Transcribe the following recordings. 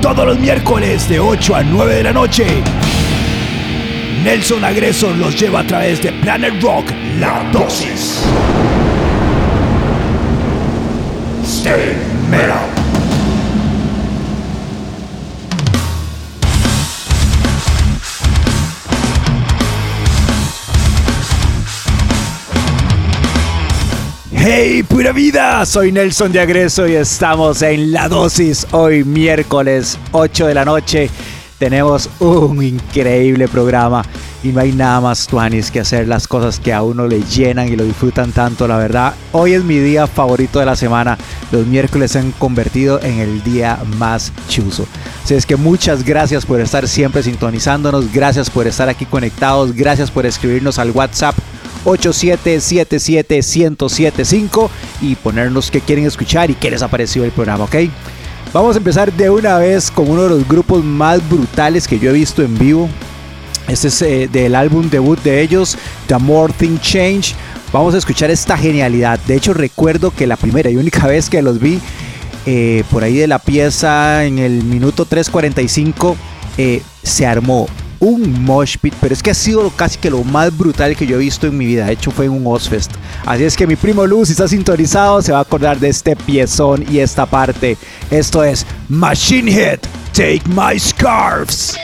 Todos los miércoles de 8 a 9 de la noche. Nelson Agresor los lleva a través de Planet Rock, La Dosis. Stay metal. Hey, pura vida, soy Nelson de Agreso y estamos en La Dosis hoy miércoles 8 de la noche. Tenemos un increíble programa y no hay nada más tuanis que hacer las cosas que a uno le llenan y lo disfrutan tanto, la verdad. Hoy es mi día favorito de la semana. Los miércoles se han convertido en el día más chuzo. Así es que muchas gracias por estar siempre sintonizándonos, gracias por estar aquí conectados, gracias por escribirnos al WhatsApp 8777-1075 y ponernos qué quieren escuchar y qué les ha parecido el programa, ¿ok? Vamos a empezar de una vez con uno de los grupos más brutales que yo he visto en vivo. Este es eh, del álbum debut de ellos, The More Thing Change. Vamos a escuchar esta genialidad. De hecho, recuerdo que la primera y única vez que los vi, eh, por ahí de la pieza en el minuto 3.45, eh, se armó un mosh pit, pero es que ha sido casi que lo más brutal que yo he visto en mi vida. De hecho, fue en un Ozfest. Así es que mi primo Luz, si está sintonizado, se va a acordar de este piezón y esta parte. Esto es Machine Head, Take My Scarves.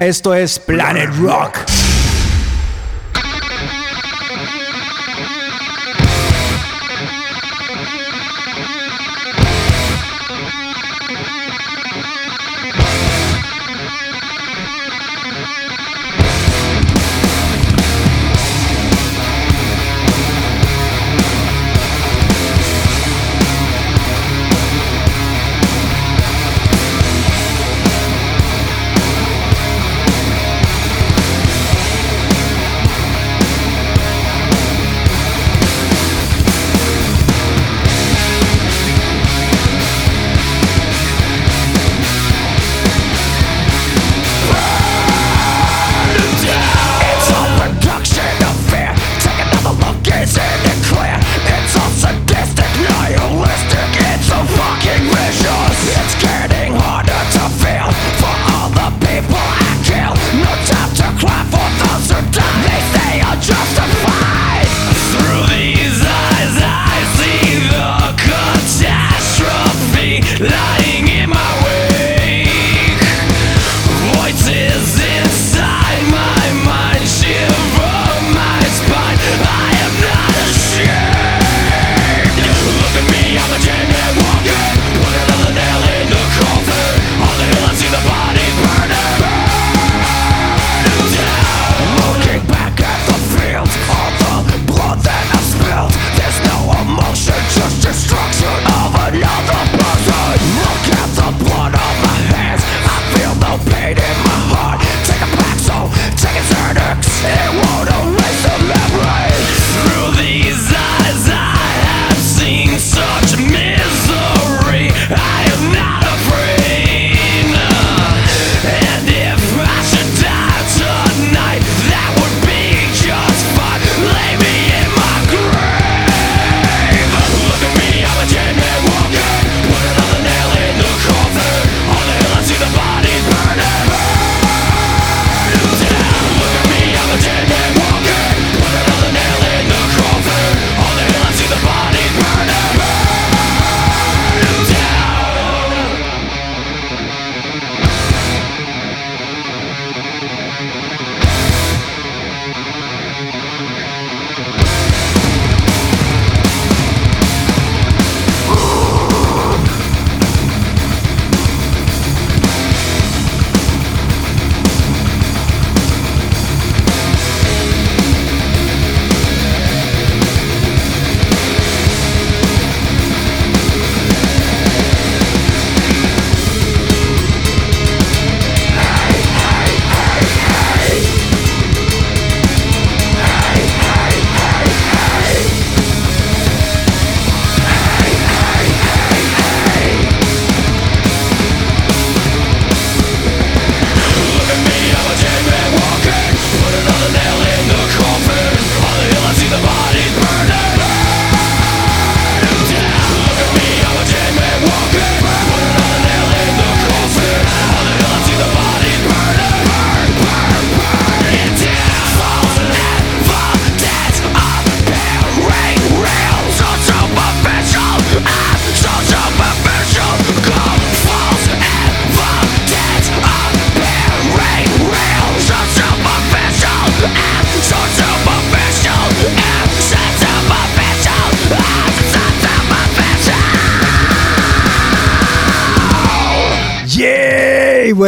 Esto es Planet Rock.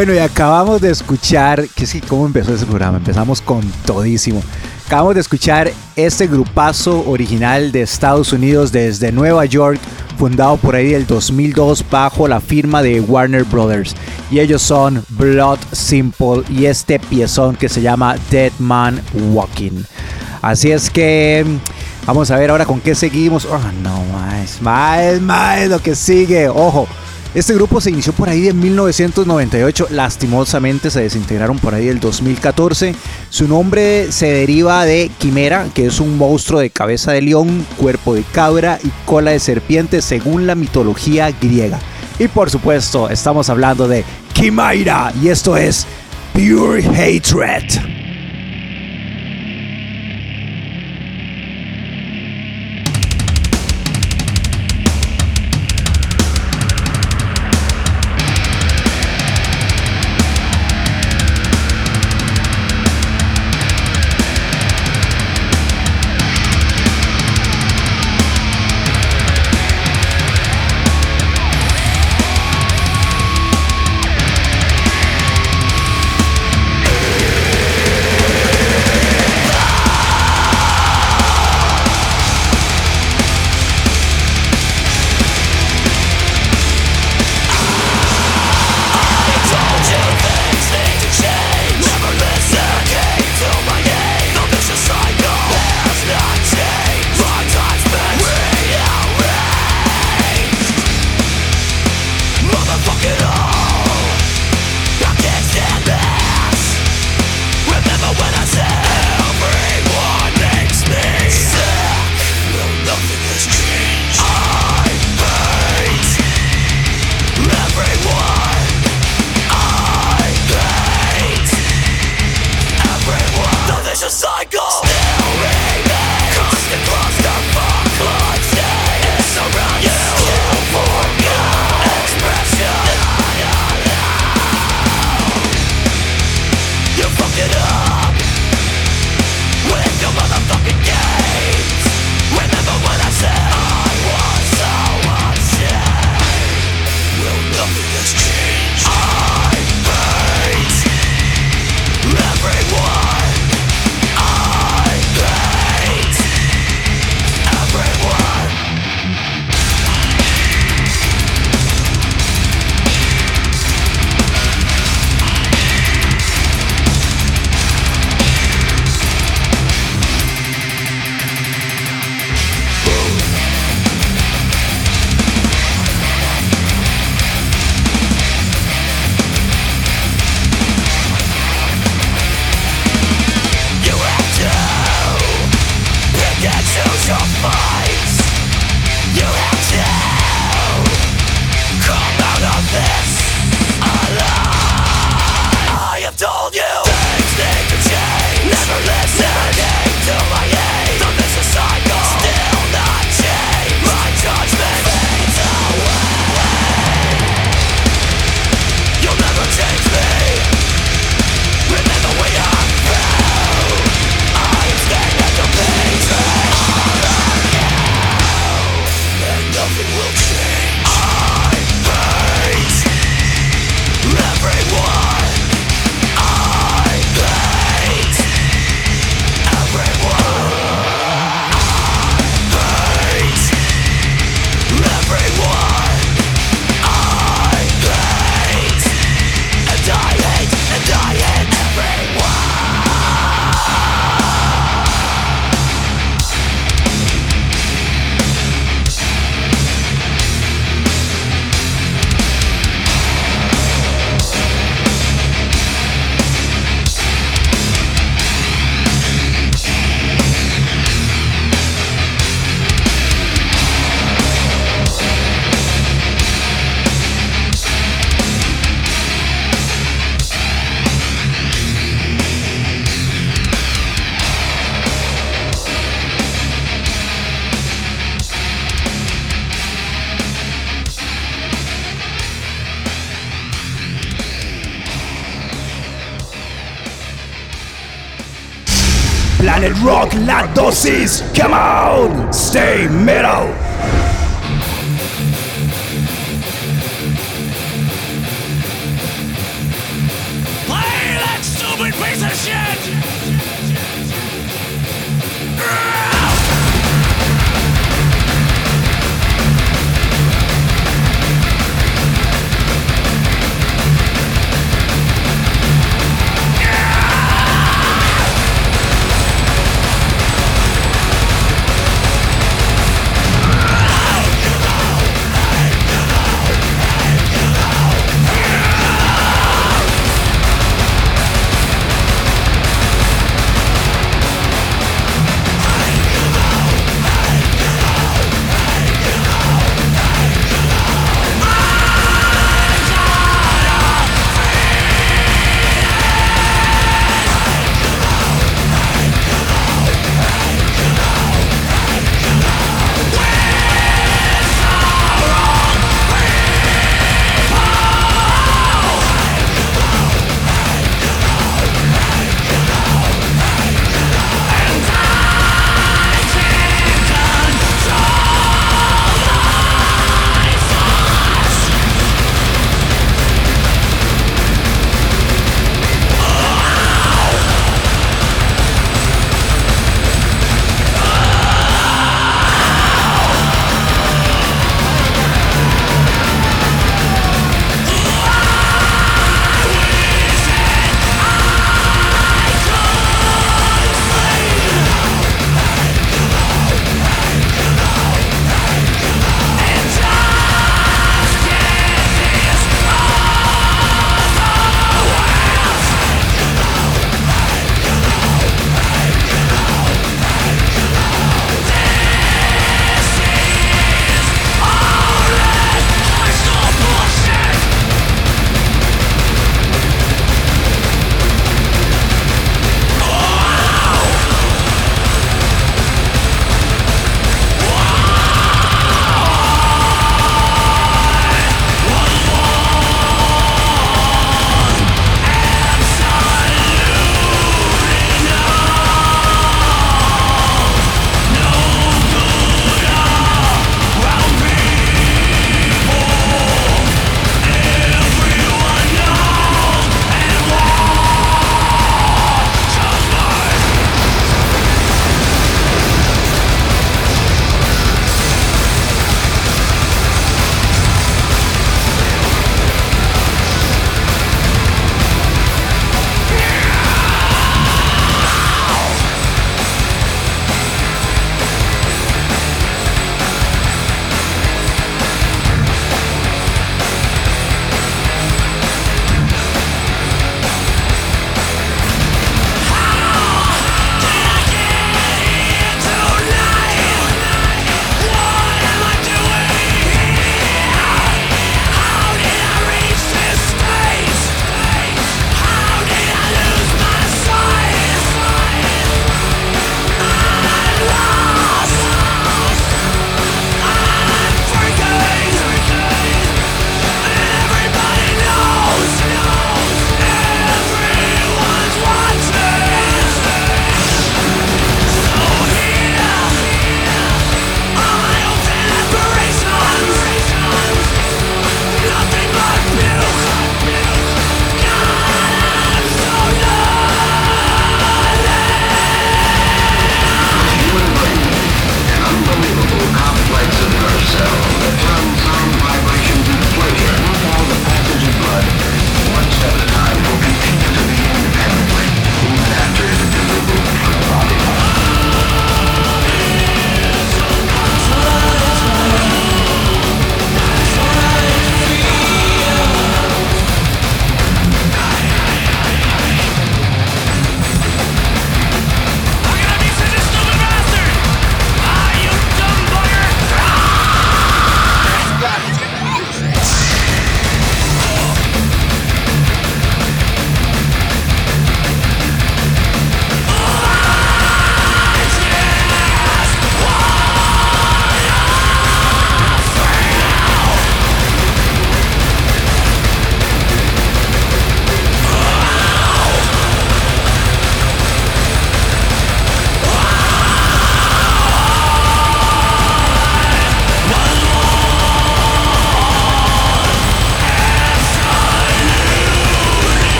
Bueno, y acabamos de escuchar, que que cómo empezó ese programa, empezamos con todísimo. Acabamos de escuchar este grupazo original de Estados Unidos desde Nueva York, fundado por ahí del 2002 bajo la firma de Warner Brothers. Y ellos son Blood Simple y este piezón que se llama Dead Man Walking. Así es que vamos a ver ahora con qué seguimos. Oh, no, más, más, más lo que sigue. Ojo. Este grupo se inició por ahí en 1998, lastimosamente se desintegraron por ahí el 2014. Su nombre se deriva de Quimera, que es un monstruo de cabeza de león, cuerpo de cabra y cola de serpiente según la mitología griega. Y por supuesto, estamos hablando de Kimaira y esto es Pure Hatred. You have to come out of this. La. Come on, stay middle! Play that stupid piece of shit!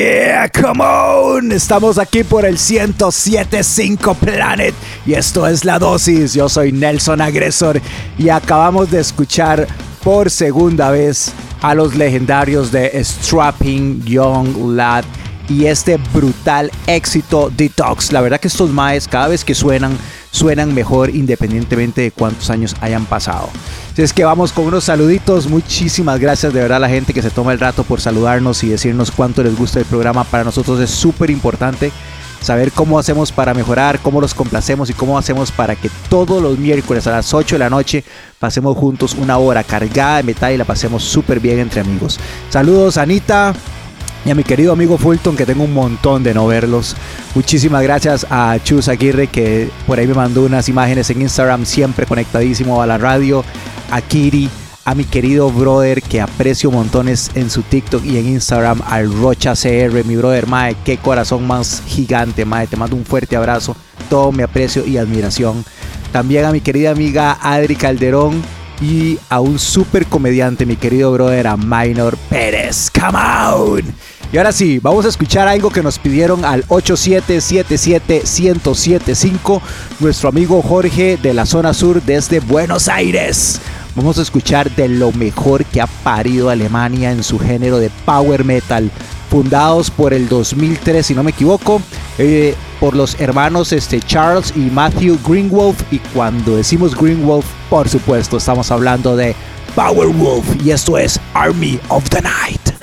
Yeah, come on. Estamos aquí por el 1075 Planet y esto es La Dosis. Yo soy Nelson Agresor y acabamos de escuchar por segunda vez a los legendarios de Strapping Young Lad y este brutal éxito Detox. La verdad que estos maes cada vez que suenan suenan mejor independientemente de cuántos años hayan pasado. Así es que vamos con unos saluditos. Muchísimas gracias de verdad a la gente que se toma el rato por saludarnos y decirnos cuánto les gusta el programa. Para nosotros es súper importante saber cómo hacemos para mejorar, cómo los complacemos y cómo hacemos para que todos los miércoles a las 8 de la noche pasemos juntos una hora cargada de metal y la pasemos súper bien entre amigos. Saludos Anita, y a mi querido amigo Fulton, que tengo un montón de no verlos. Muchísimas gracias a Chus Aguirre, que por ahí me mandó unas imágenes en Instagram, siempre conectadísimo a la radio. A Kiri, a mi querido brother, que aprecio montones en su TikTok y en Instagram, al Rocha CR, mi brother, mae, qué corazón más gigante, mae, te mando un fuerte abrazo, todo mi aprecio y admiración. También a mi querida amiga Adri Calderón, y a un super comediante, mi querido brother, a Minor Pérez. Come on. Y ahora sí, vamos a escuchar algo que nos pidieron al 8777-1075, nuestro amigo Jorge de la zona sur desde Buenos Aires. Vamos a escuchar de lo mejor que ha parido Alemania en su género de power metal, fundados por el 2003, si no me equivoco, eh, por los hermanos este, Charles y Matthew Greenwolf. Y cuando decimos Greenwolf, por supuesto, estamos hablando de Powerwolf. Y esto es Army of the Night.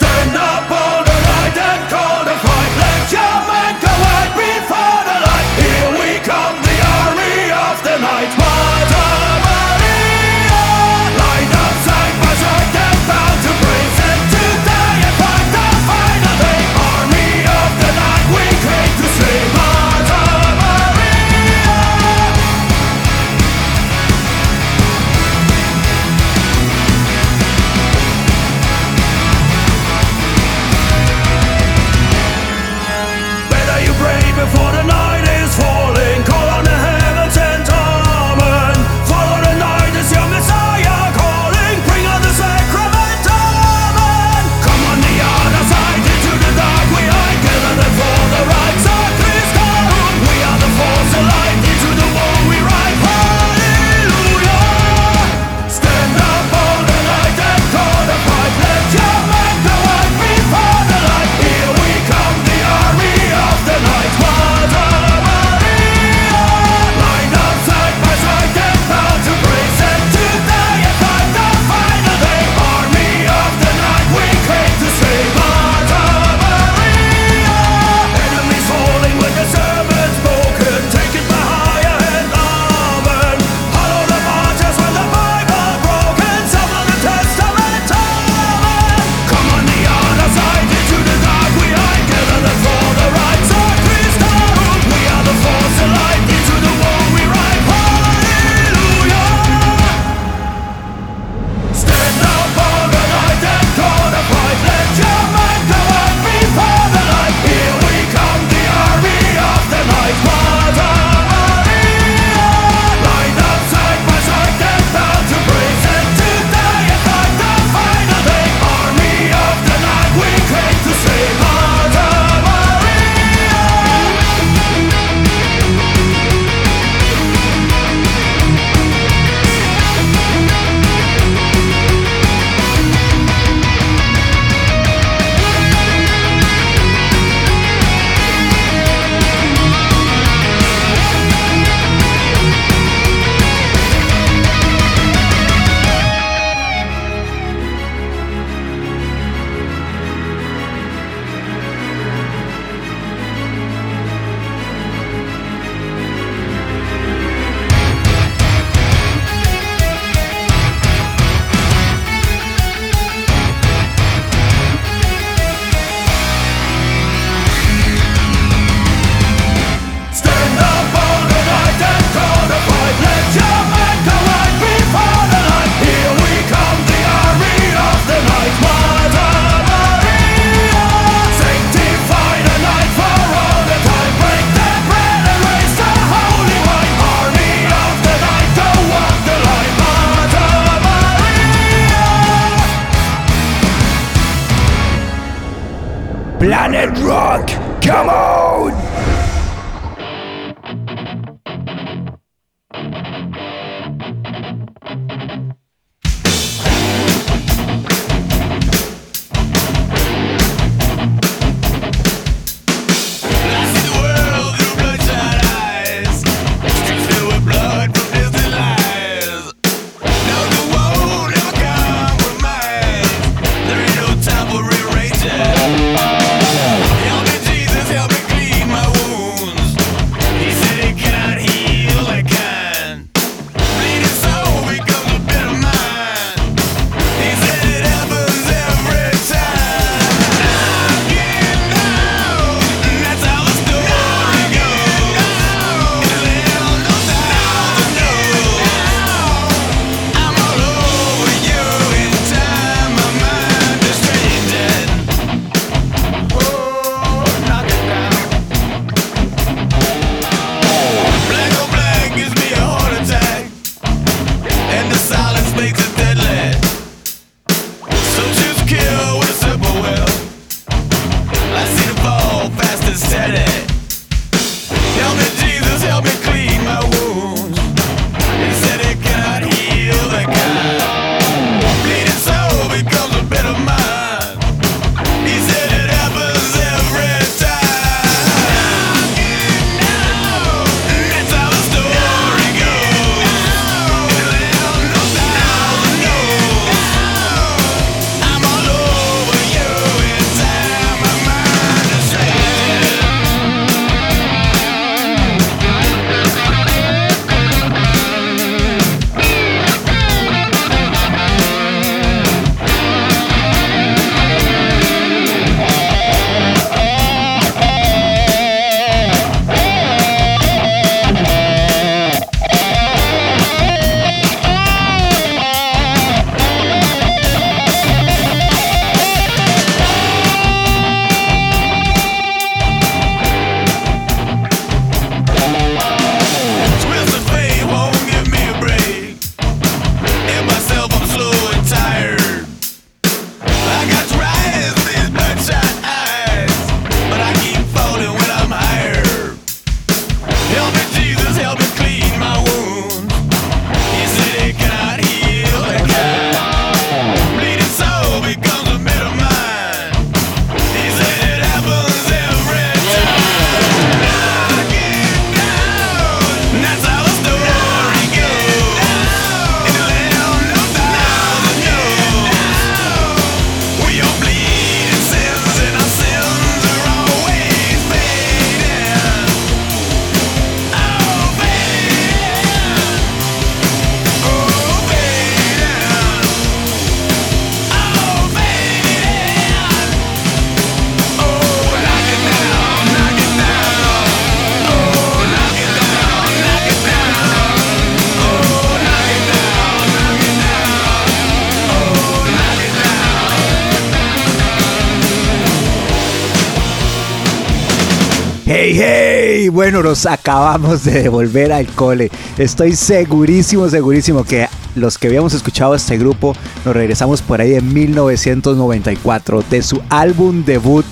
Nos acabamos de devolver al cole. Estoy segurísimo, segurísimo que los que habíamos escuchado este grupo nos regresamos por ahí en 1994 de su álbum debut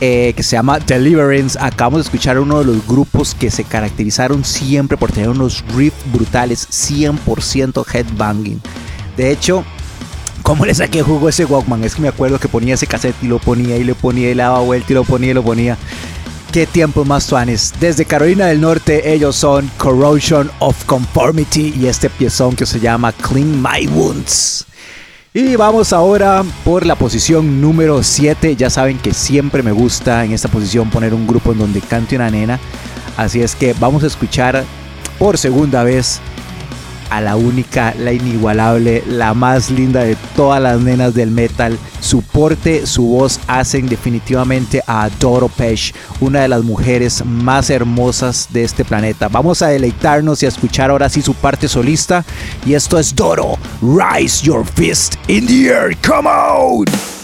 eh, que se llama Deliverance. Acabamos de escuchar uno de los grupos que se caracterizaron siempre por tener unos riffs brutales, 100% headbanging. De hecho, ¿Cómo le saqué jugo ese Walkman? Es que me acuerdo que ponía ese cassette y lo ponía y le ponía y le daba vuelta y lo ponía y lo ponía. Qué tiempos más tuanes. Desde Carolina del Norte, ellos son Corrosion of Conformity y este piezón que se llama Clean My Wounds. Y vamos ahora por la posición número 7. Ya saben que siempre me gusta en esta posición poner un grupo en donde cante una nena. Así es que vamos a escuchar por segunda vez a la única, la inigualable, la más linda de todas las nenas del metal. Su porte, su voz hacen definitivamente a Doro Pesh, una de las mujeres más hermosas de este planeta. Vamos a deleitarnos y a escuchar ahora sí su parte solista. Y esto es Doro. Rise your fist in the air. Come on.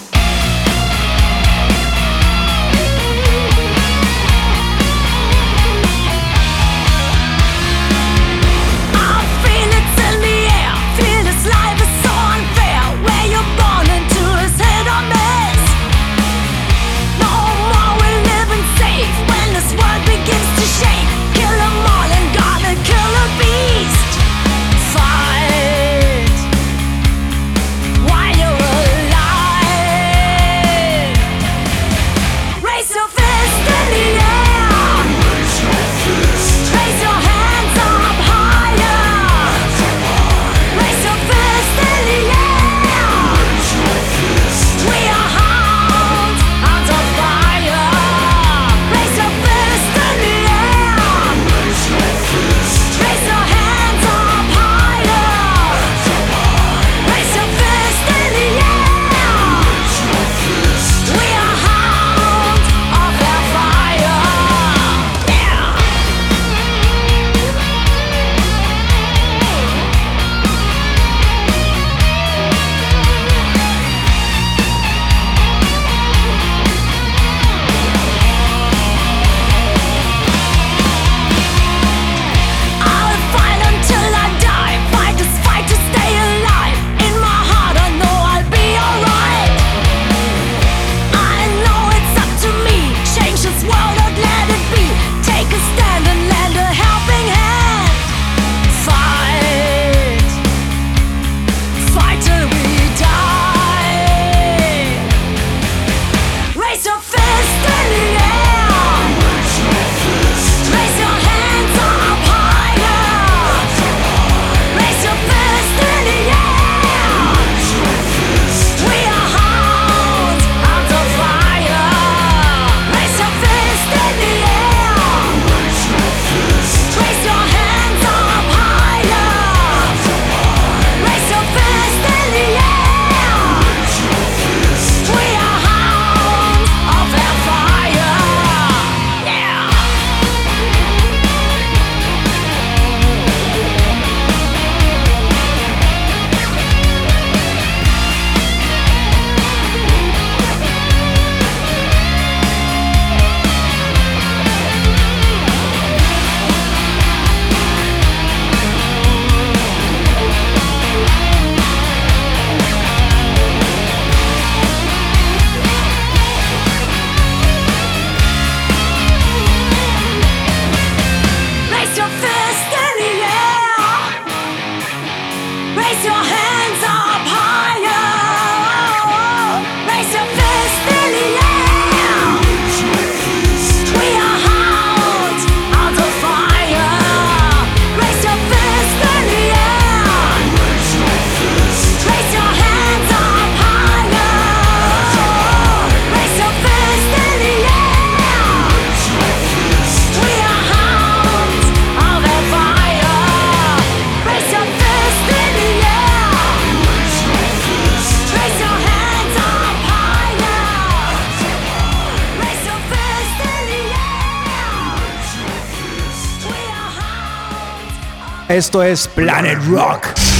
Esto es Planet Rock.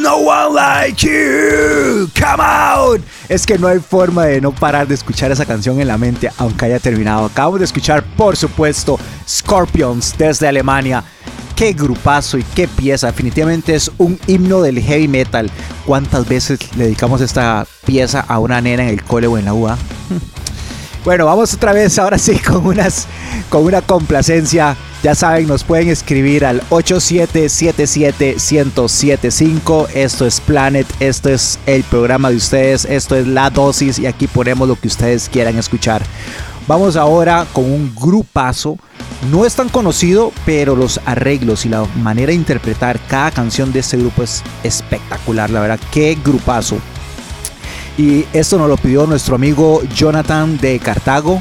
No one like you. Come out. Es que no hay forma de no parar de escuchar esa canción en la mente, aunque haya terminado. Acabamos de escuchar, por supuesto, Scorpions desde Alemania. Qué grupazo y qué pieza. Definitivamente es un himno del heavy metal. ¿Cuántas veces le dedicamos esta pieza a una nena en el cole o en la UA? Bueno, vamos otra vez, ahora sí, con, unas, con una complacencia. Ya saben, nos pueden escribir al 8777-1075. Esto es Planet, esto es el programa de ustedes, esto es la dosis y aquí ponemos lo que ustedes quieran escuchar. Vamos ahora con un grupazo. No es tan conocido, pero los arreglos y la manera de interpretar cada canción de este grupo es espectacular. La verdad, qué grupazo. Y esto nos lo pidió nuestro amigo Jonathan de Cartago.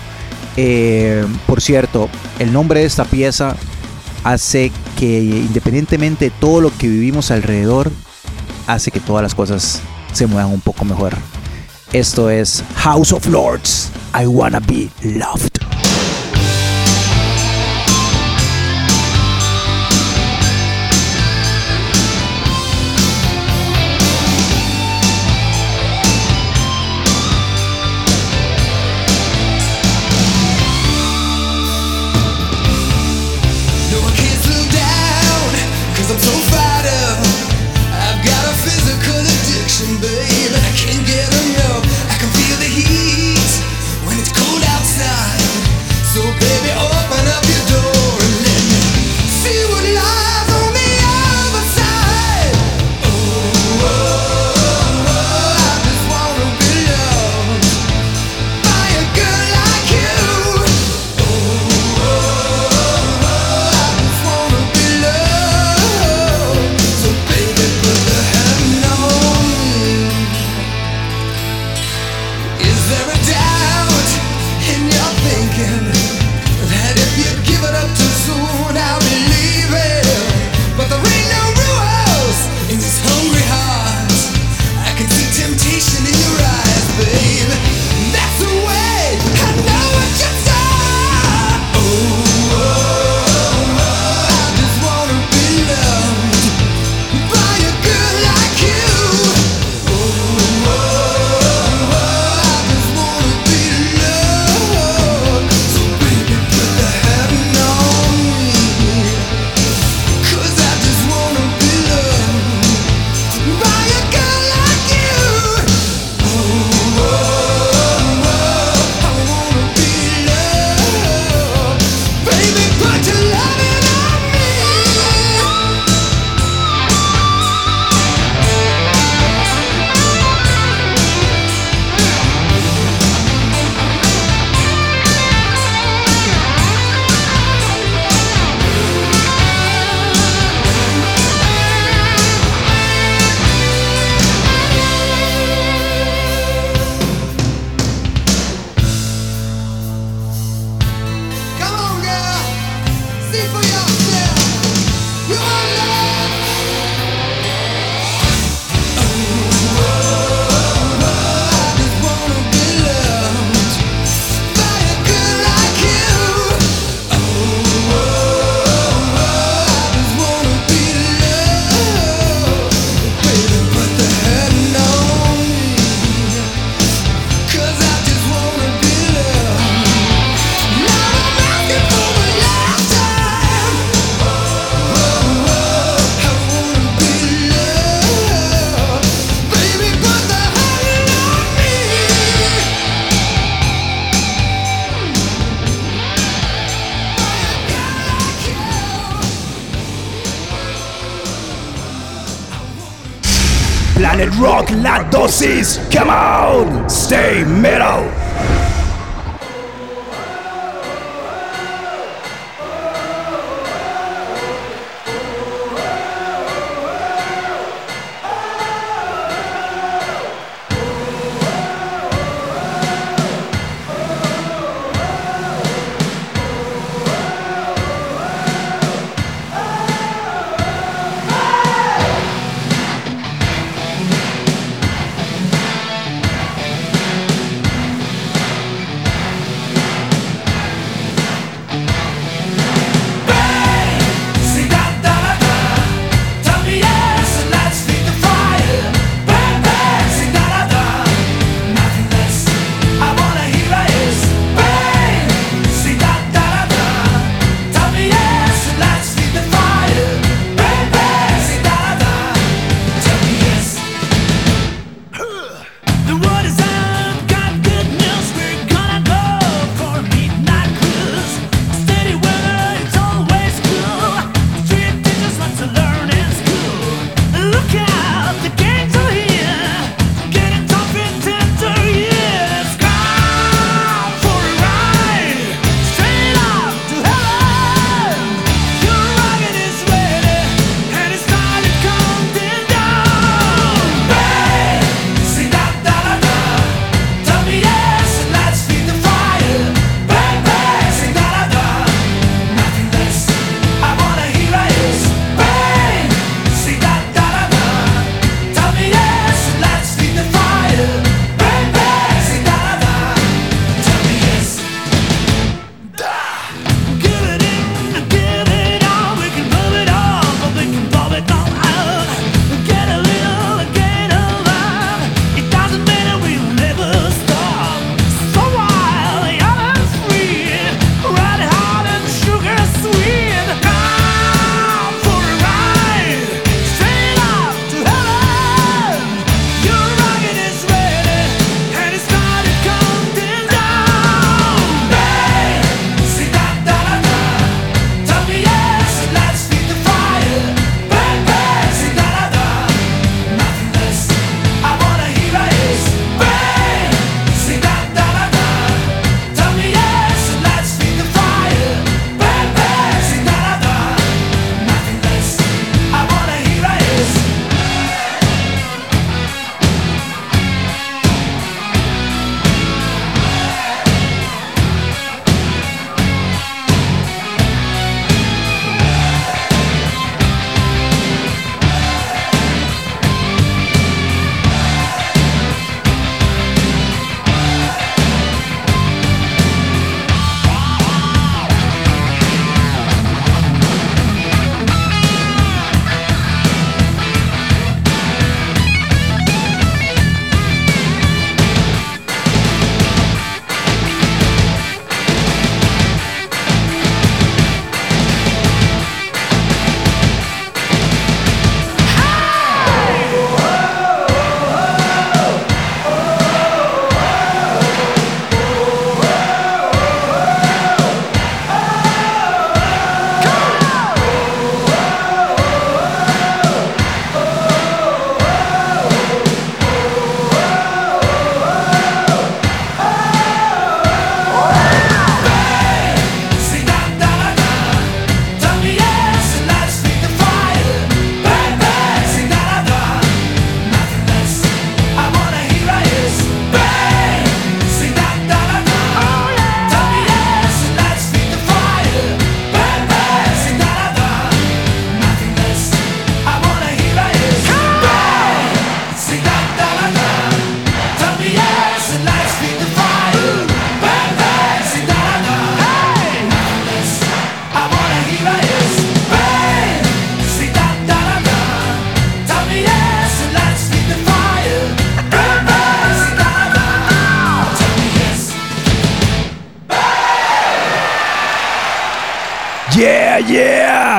Eh, por cierto, el nombre de esta pieza hace que independientemente de todo lo que vivimos alrededor, hace que todas las cosas se muevan un poco mejor. Esto es House of Lords. I Wanna Be Loved. Come on, stay metal.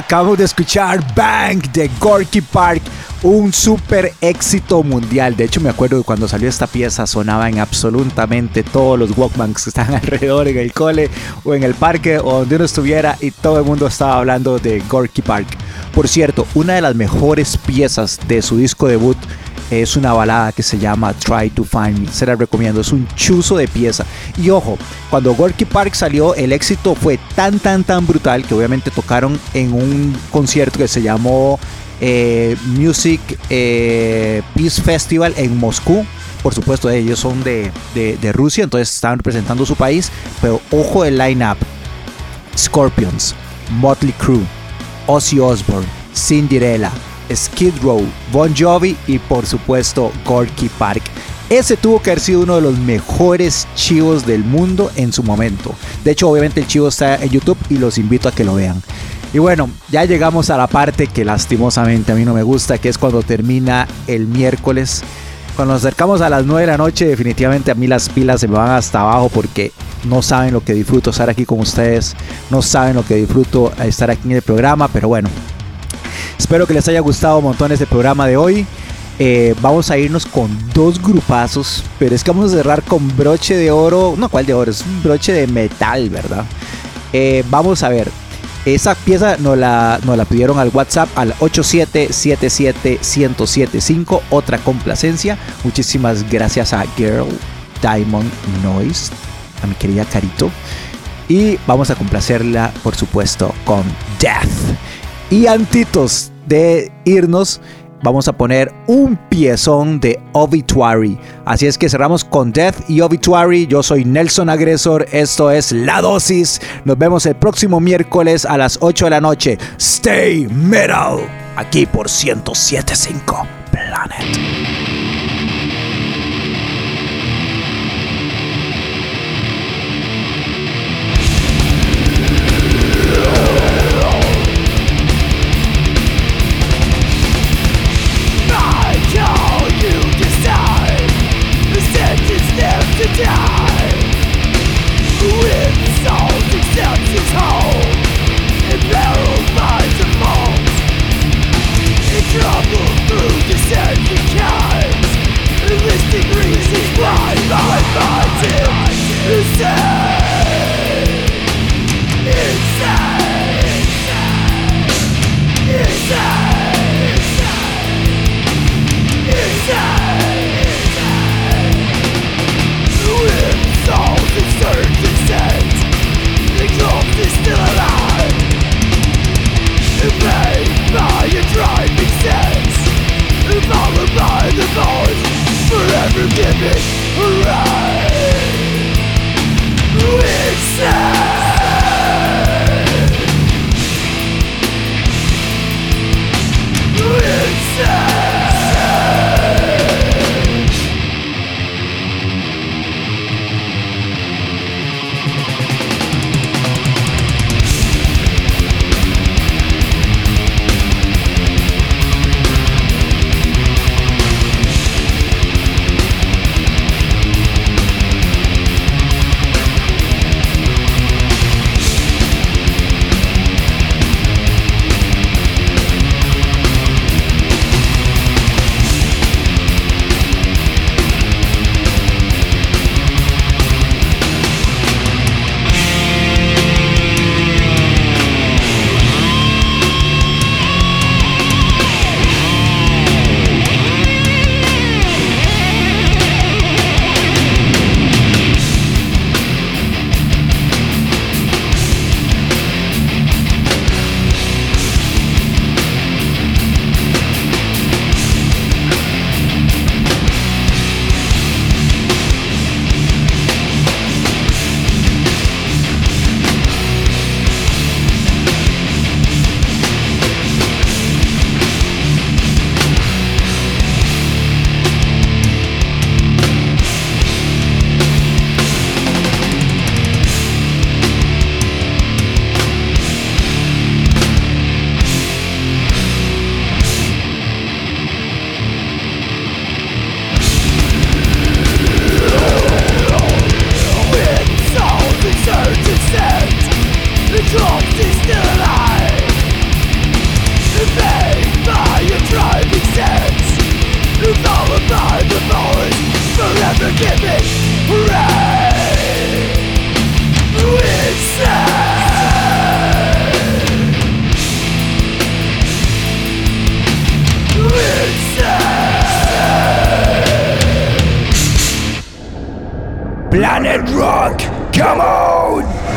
Acabamos de escuchar Bang de Gorky Park, un super éxito mundial. De hecho, me acuerdo cuando salió esta pieza sonaba en absolutamente todos los Walkmans que están alrededor en el cole o en el parque o donde uno estuviera y todo el mundo estaba hablando de Gorky Park. Por cierto, una de las mejores piezas de su disco debut es una balada que se llama Try to Find Me. Se la recomiendo, es un chuzo de pieza. Y ojo, cuando Gorky Park salió, el éxito fue tan, tan, tan brutal que obviamente tocaron en un concierto que se llamó eh, Music eh, Peace Festival en Moscú. Por supuesto, ellos son de, Rusia, entonces estaban representando su país. Pero ojo el line-up: Scorpions, Motley Crue, Ozzy Osbourne, Cinderella, Skid Row, Bon Jovi y por supuesto Gorky Park. Ese tuvo que haber sido uno de los mejores chivos del mundo en su momento. De hecho, obviamente el chivo está en YouTube y los invito a que lo vean. Y bueno, ya llegamos a la parte que lastimosamente a mí no me gusta, que es cuando termina el miércoles. Cuando nos acercamos a las 9 de la noche, definitivamente a mí las pilas se me van hasta abajo porque no saben lo que disfruto estar aquí con ustedes, no saben lo que disfruto estar aquí en el programa, pero bueno, espero que les haya gustado un montón este programa de hoy. Eh, vamos a irnos con dos grupazos, pero es que vamos a cerrar con broche de oro, no, ¿cuál de oro? Es un broche de metal, ¿verdad? Eh, vamos a ver, esa pieza nos la, nos la pidieron al WhatsApp al 8777-1075, otra complacencia. Muchísimas gracias a Girl Diamond Noise, a mi querida Carito. Y vamos a complacerla, por supuesto, con Death. Y antitos de irnos, vamos a poner un piezón de Obituary. Así es que cerramos con Death y Obituary. Yo soy Nelson Agresor. Esto es La Dosis. Nos vemos el próximo miércoles a las 8 de la noche. Stay Metal. Aquí por 1075 Planet. Planet Rock, come on!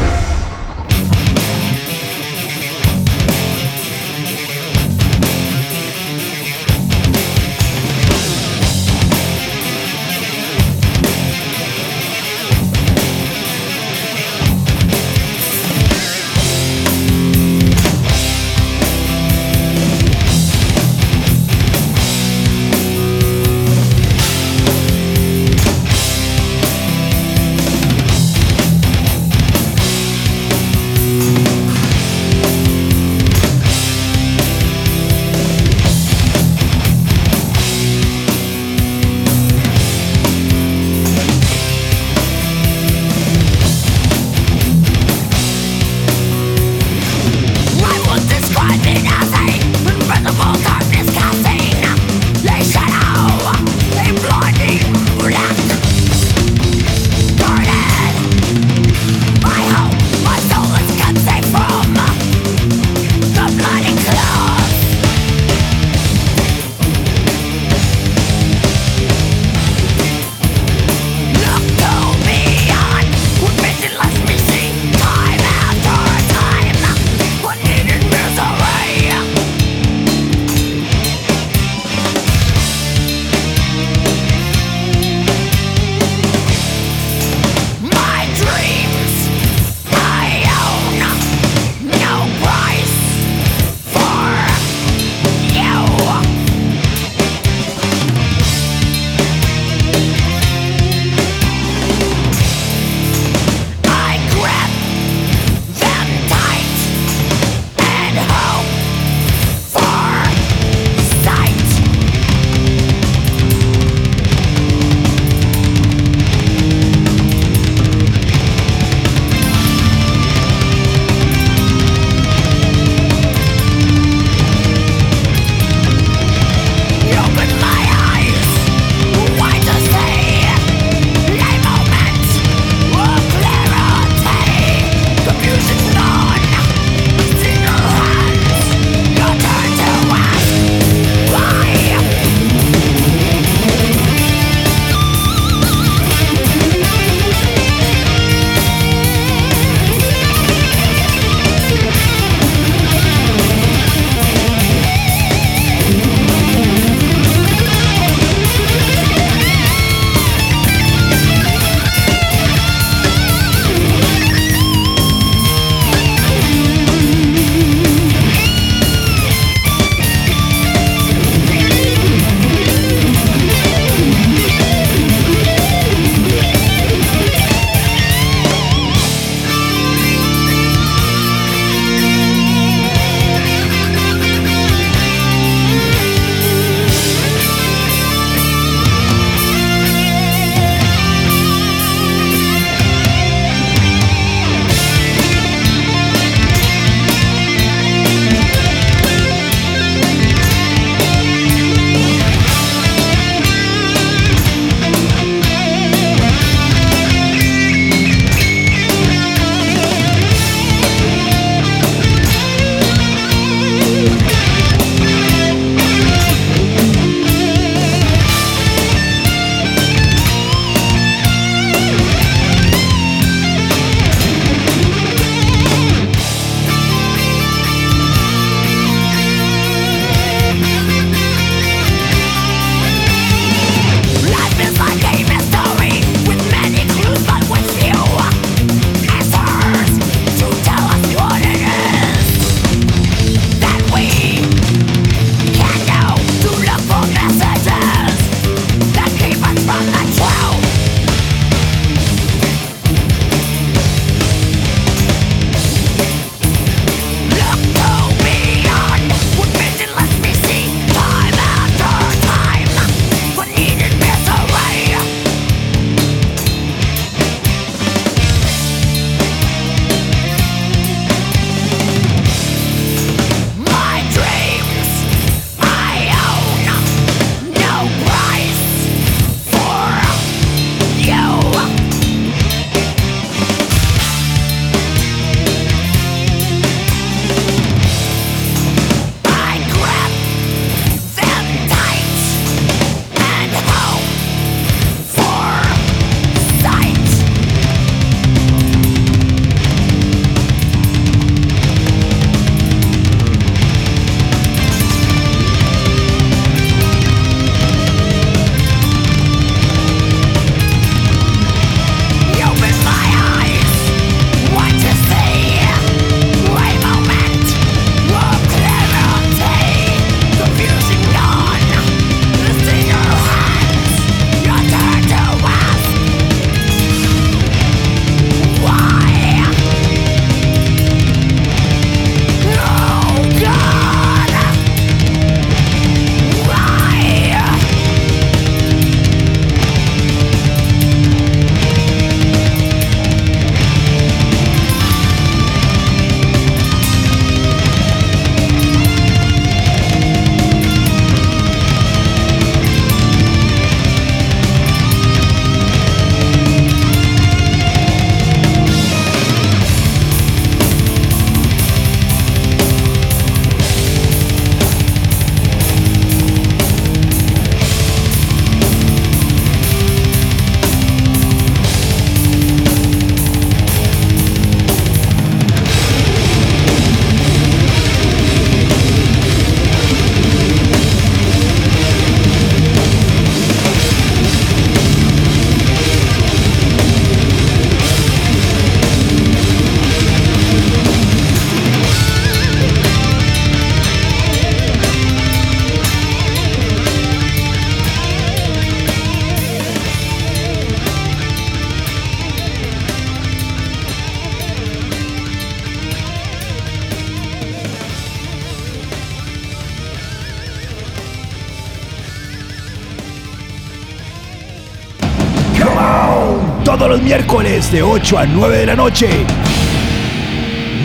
De 8 a 9 de la noche.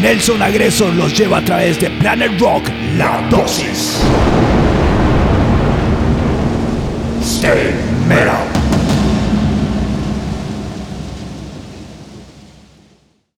Nelson Agresor los lleva a través de Planet Rock, La Dosis. Stay metal.